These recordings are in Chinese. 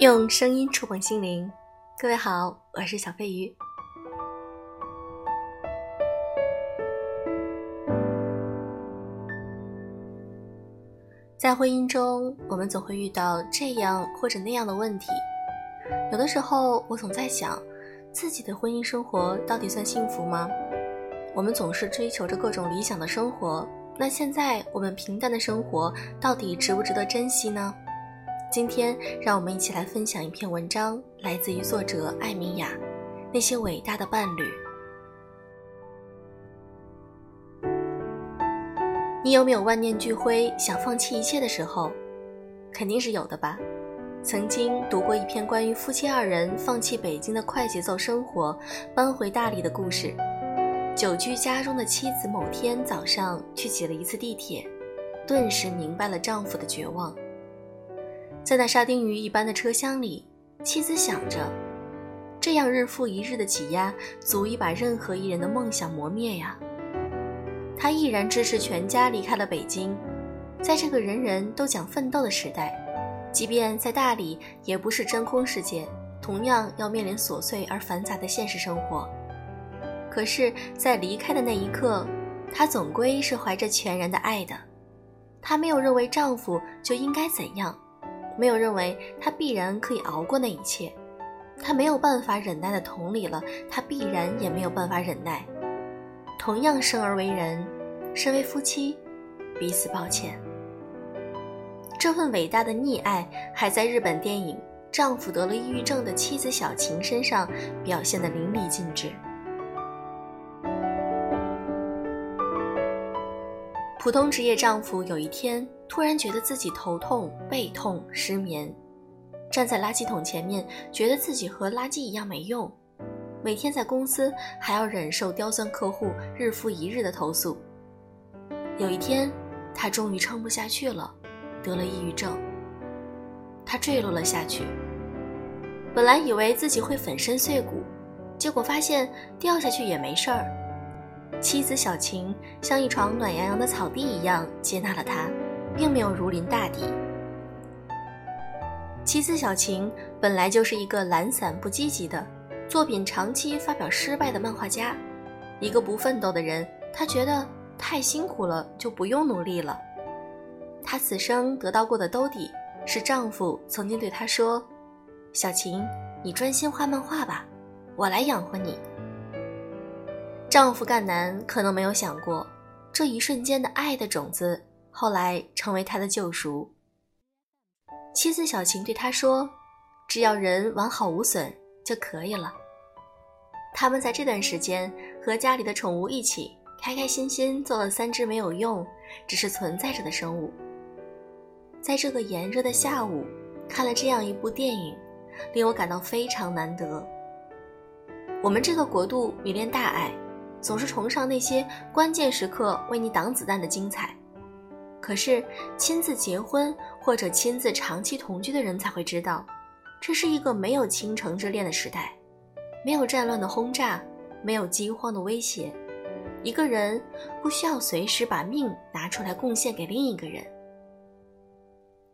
用声音触碰心灵，各位好，我是小飞鱼。在婚姻中，我们总会遇到这样或者那样的问题。有的时候，我总在想，自己的婚姻生活到底算幸福吗？我们总是追求着各种理想的生活，那现在我们平淡的生活到底值不值得珍惜呢？今天，让我们一起来分享一篇文章，来自于作者艾米亚。那些伟大的伴侣，你有没有万念俱灰、想放弃一切的时候？肯定是有的吧。曾经读过一篇关于夫妻二人放弃北京的快节奏生活，搬回大理的故事。久居家中的妻子，某天早上去挤了一次地铁，顿时明白了丈夫的绝望。在那沙丁鱼一般的车厢里，妻子想着：这样日复一日的挤压，足以把任何一人的梦想磨灭呀。她毅然支持全家离开了北京。在这个人人都讲奋斗的时代，即便在大理，也不是真空世界，同样要面临琐碎而繁杂的现实生活。可是，在离开的那一刻，她总归是怀着全然的爱的。她没有认为丈夫就应该怎样。没有认为他必然可以熬过那一切，他没有办法忍耐的同理了，他必然也没有办法忍耐。同样生而为人，身为夫妻，彼此抱歉。这份伟大的溺爱，还在日本电影《丈夫得了抑郁症的妻子小晴》身上表现得淋漓尽致。普通职业丈夫有一天。突然觉得自己头痛、背痛、失眠，站在垃圾桶前面，觉得自己和垃圾一样没用。每天在公司还要忍受刁钻客户日复一日的投诉。有一天，他终于撑不下去了，得了抑郁症。他坠落了下去。本来以为自己会粉身碎骨，结果发现掉下去也没事儿。妻子小晴像一床暖洋洋的草地一样接纳了他。并没有如临大敌。妻子小晴本来就是一个懒散不积极的，作品长期发表失败的漫画家，一个不奋斗的人。她觉得太辛苦了，就不用努力了。她此生得到过的兜底，是丈夫曾经对她说：“小晴，你专心画漫画吧，我来养活你。”丈夫赣南可能没有想过，这一瞬间的爱的种子。后来成为他的救赎。妻子小晴对他说：“只要人完好无损就可以了。”他们在这段时间和家里的宠物一起开开心心做了三只没有用、只是存在着的生物。在这个炎热的下午，看了这样一部电影，令我感到非常难得。我们这个国度迷恋大爱，总是崇尚那些关键时刻为你挡子弹的精彩。可是，亲自结婚或者亲自长期同居的人才会知道，这是一个没有倾城之恋的时代，没有战乱的轰炸，没有饥荒的威胁，一个人不需要随时把命拿出来贡献给另一个人。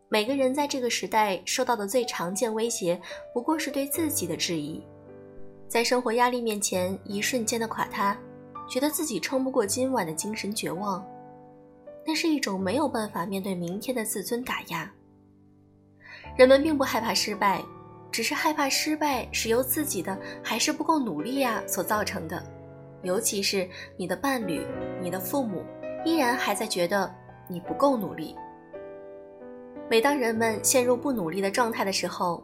每个人在这个时代受到的最常见威胁，不过是对自己的质疑，在生活压力面前一瞬间的垮塌，觉得自己撑不过今晚的精神绝望。那是一种没有办法面对明天的自尊打压。人们并不害怕失败，只是害怕失败是由自己的还是不够努力呀所造成的。尤其是你的伴侣、你的父母，依然还在觉得你不够努力。每当人们陷入不努力的状态的时候，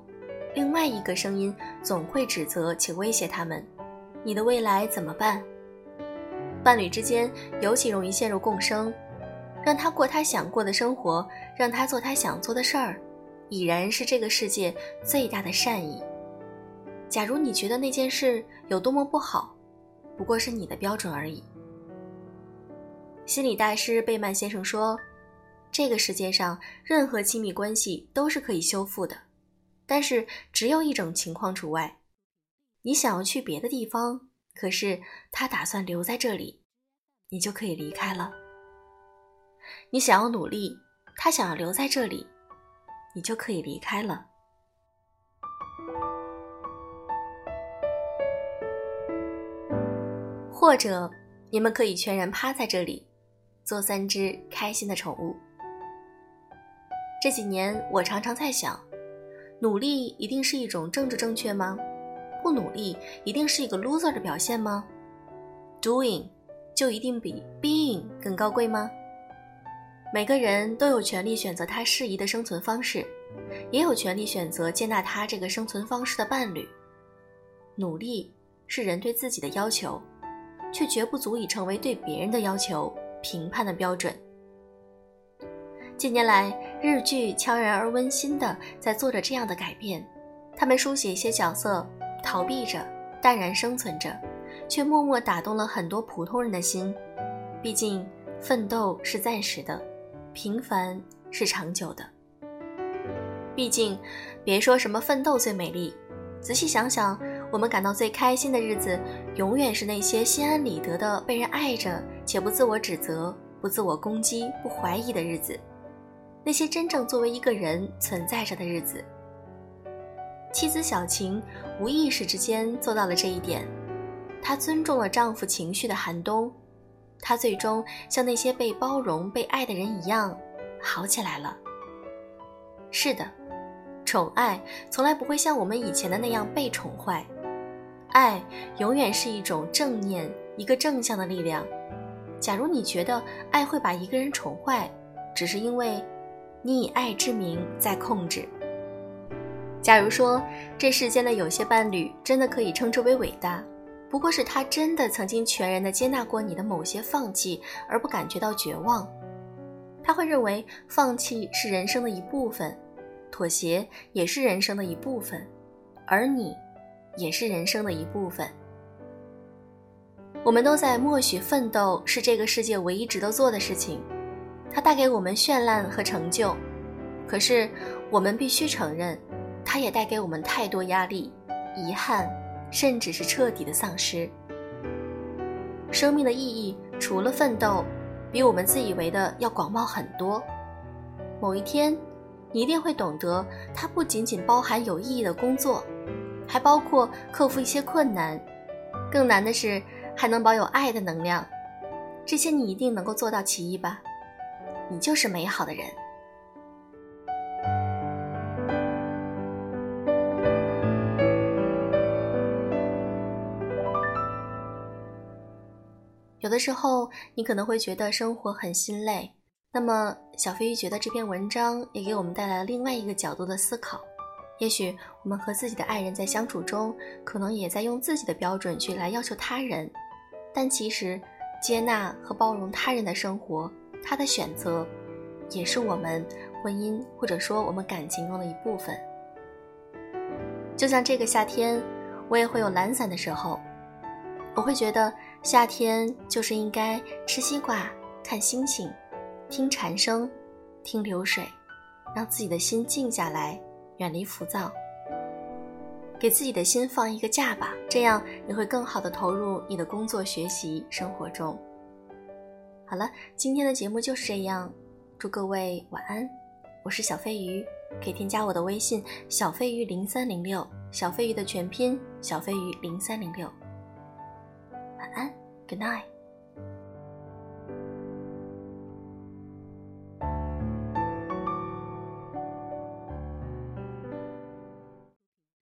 另外一个声音总会指责且威胁他们：“你的未来怎么办？”伴侣之间尤其容易陷入共生。让他过他想过的生活，让他做他想做的事儿，已然是这个世界最大的善意。假如你觉得那件事有多么不好，不过是你的标准而已。心理大师贝曼先生说：“这个世界上任何亲密关系都是可以修复的，但是只有一种情况除外：你想要去别的地方，可是他打算留在这里，你就可以离开了。”你想要努力他想要留在这里你就可以离开了。或者你们可以全然趴在这里做三只开心的宠物。这几年我常常在想努力一定是一种政治正确吗？不努力一定是一个 loser 的表现吗？Doing 就一定比 being 更高贵吗？每个人都有权利选择他适宜的生存方式，也有权利选择接纳他这个生存方式的伴侣。努力是人对自己的要求，却绝不足以成为对别人的要求评判的标准。近年来，日剧悄然而温馨地在做着这样的改变。他们书写一些角色逃避着、淡然生存着，却默默打动了很多普通人的心。毕竟，奋斗是暂时的，平凡是长久的。毕竟，别说什么奋斗最美丽，仔细想想，我们感到最开心的日子，永远是那些心安理得的被人爱着，且不自我指责、不自我攻击、不怀疑的日子。那些真正作为一个人存在着的日子，妻子小晴无意识之间做到了这一点。她尊重了丈夫情绪的寒冬，他最终像那些被包容、被爱的人一样好起来了。是的，宠爱从来不会像我们以前的那样被宠坏，爱永远是一种正念，一个正向的力量。假如你觉得爱会把一个人宠坏，只是因为。你以爱之名在控制。假如说这世间的有些伴侣真的可以称之为伟大，不过是他真的曾经全然的接纳过你的某些放弃，而不感觉到绝望。他会认为放弃是人生的一部分，妥协也是人生的一部分，而你，也是人生的一部分。我们都在默许奋斗是这个世界唯一值得做的事情。它带给我们绚烂和成就，可是我们必须承认，它也带给我们太多压力、遗憾，甚至是彻底的丧失。生命的意义除了奋斗，比我们自以为的要广袤很多。某一天，你一定会懂得，它不仅仅包含有意义的工作，还包括克服一些困难，更难的是还能保有爱的能量。这些你一定能够做到其一吧。你就是美好的人。有的时候，你可能会觉得生活很心累。那么，小飞鱼觉得这篇文章也给我们带来了另外一个角度的思考。也许我们和自己的爱人在相处中，可能也在用自己的标准去来要求他人，但其实，接纳和包容他人的生活。他的选择，也是我们婚姻或者说我们感情中的一部分。就像这个夏天，我也会有懒散的时候，我会觉得夏天就是应该吃西瓜、看星星、听蝉声、听流水，让自己的心静下来，远离浮躁，给自己的心放一个假吧，这样你会更好的投入你的工作、学习、生活中。好了，今天的节目就是这样，祝各位晚安。我是小飞鱼，可以添加我的微信小飞鱼零三零六，小飞鱼的全拼小飞鱼零三零六。晚安，Good night。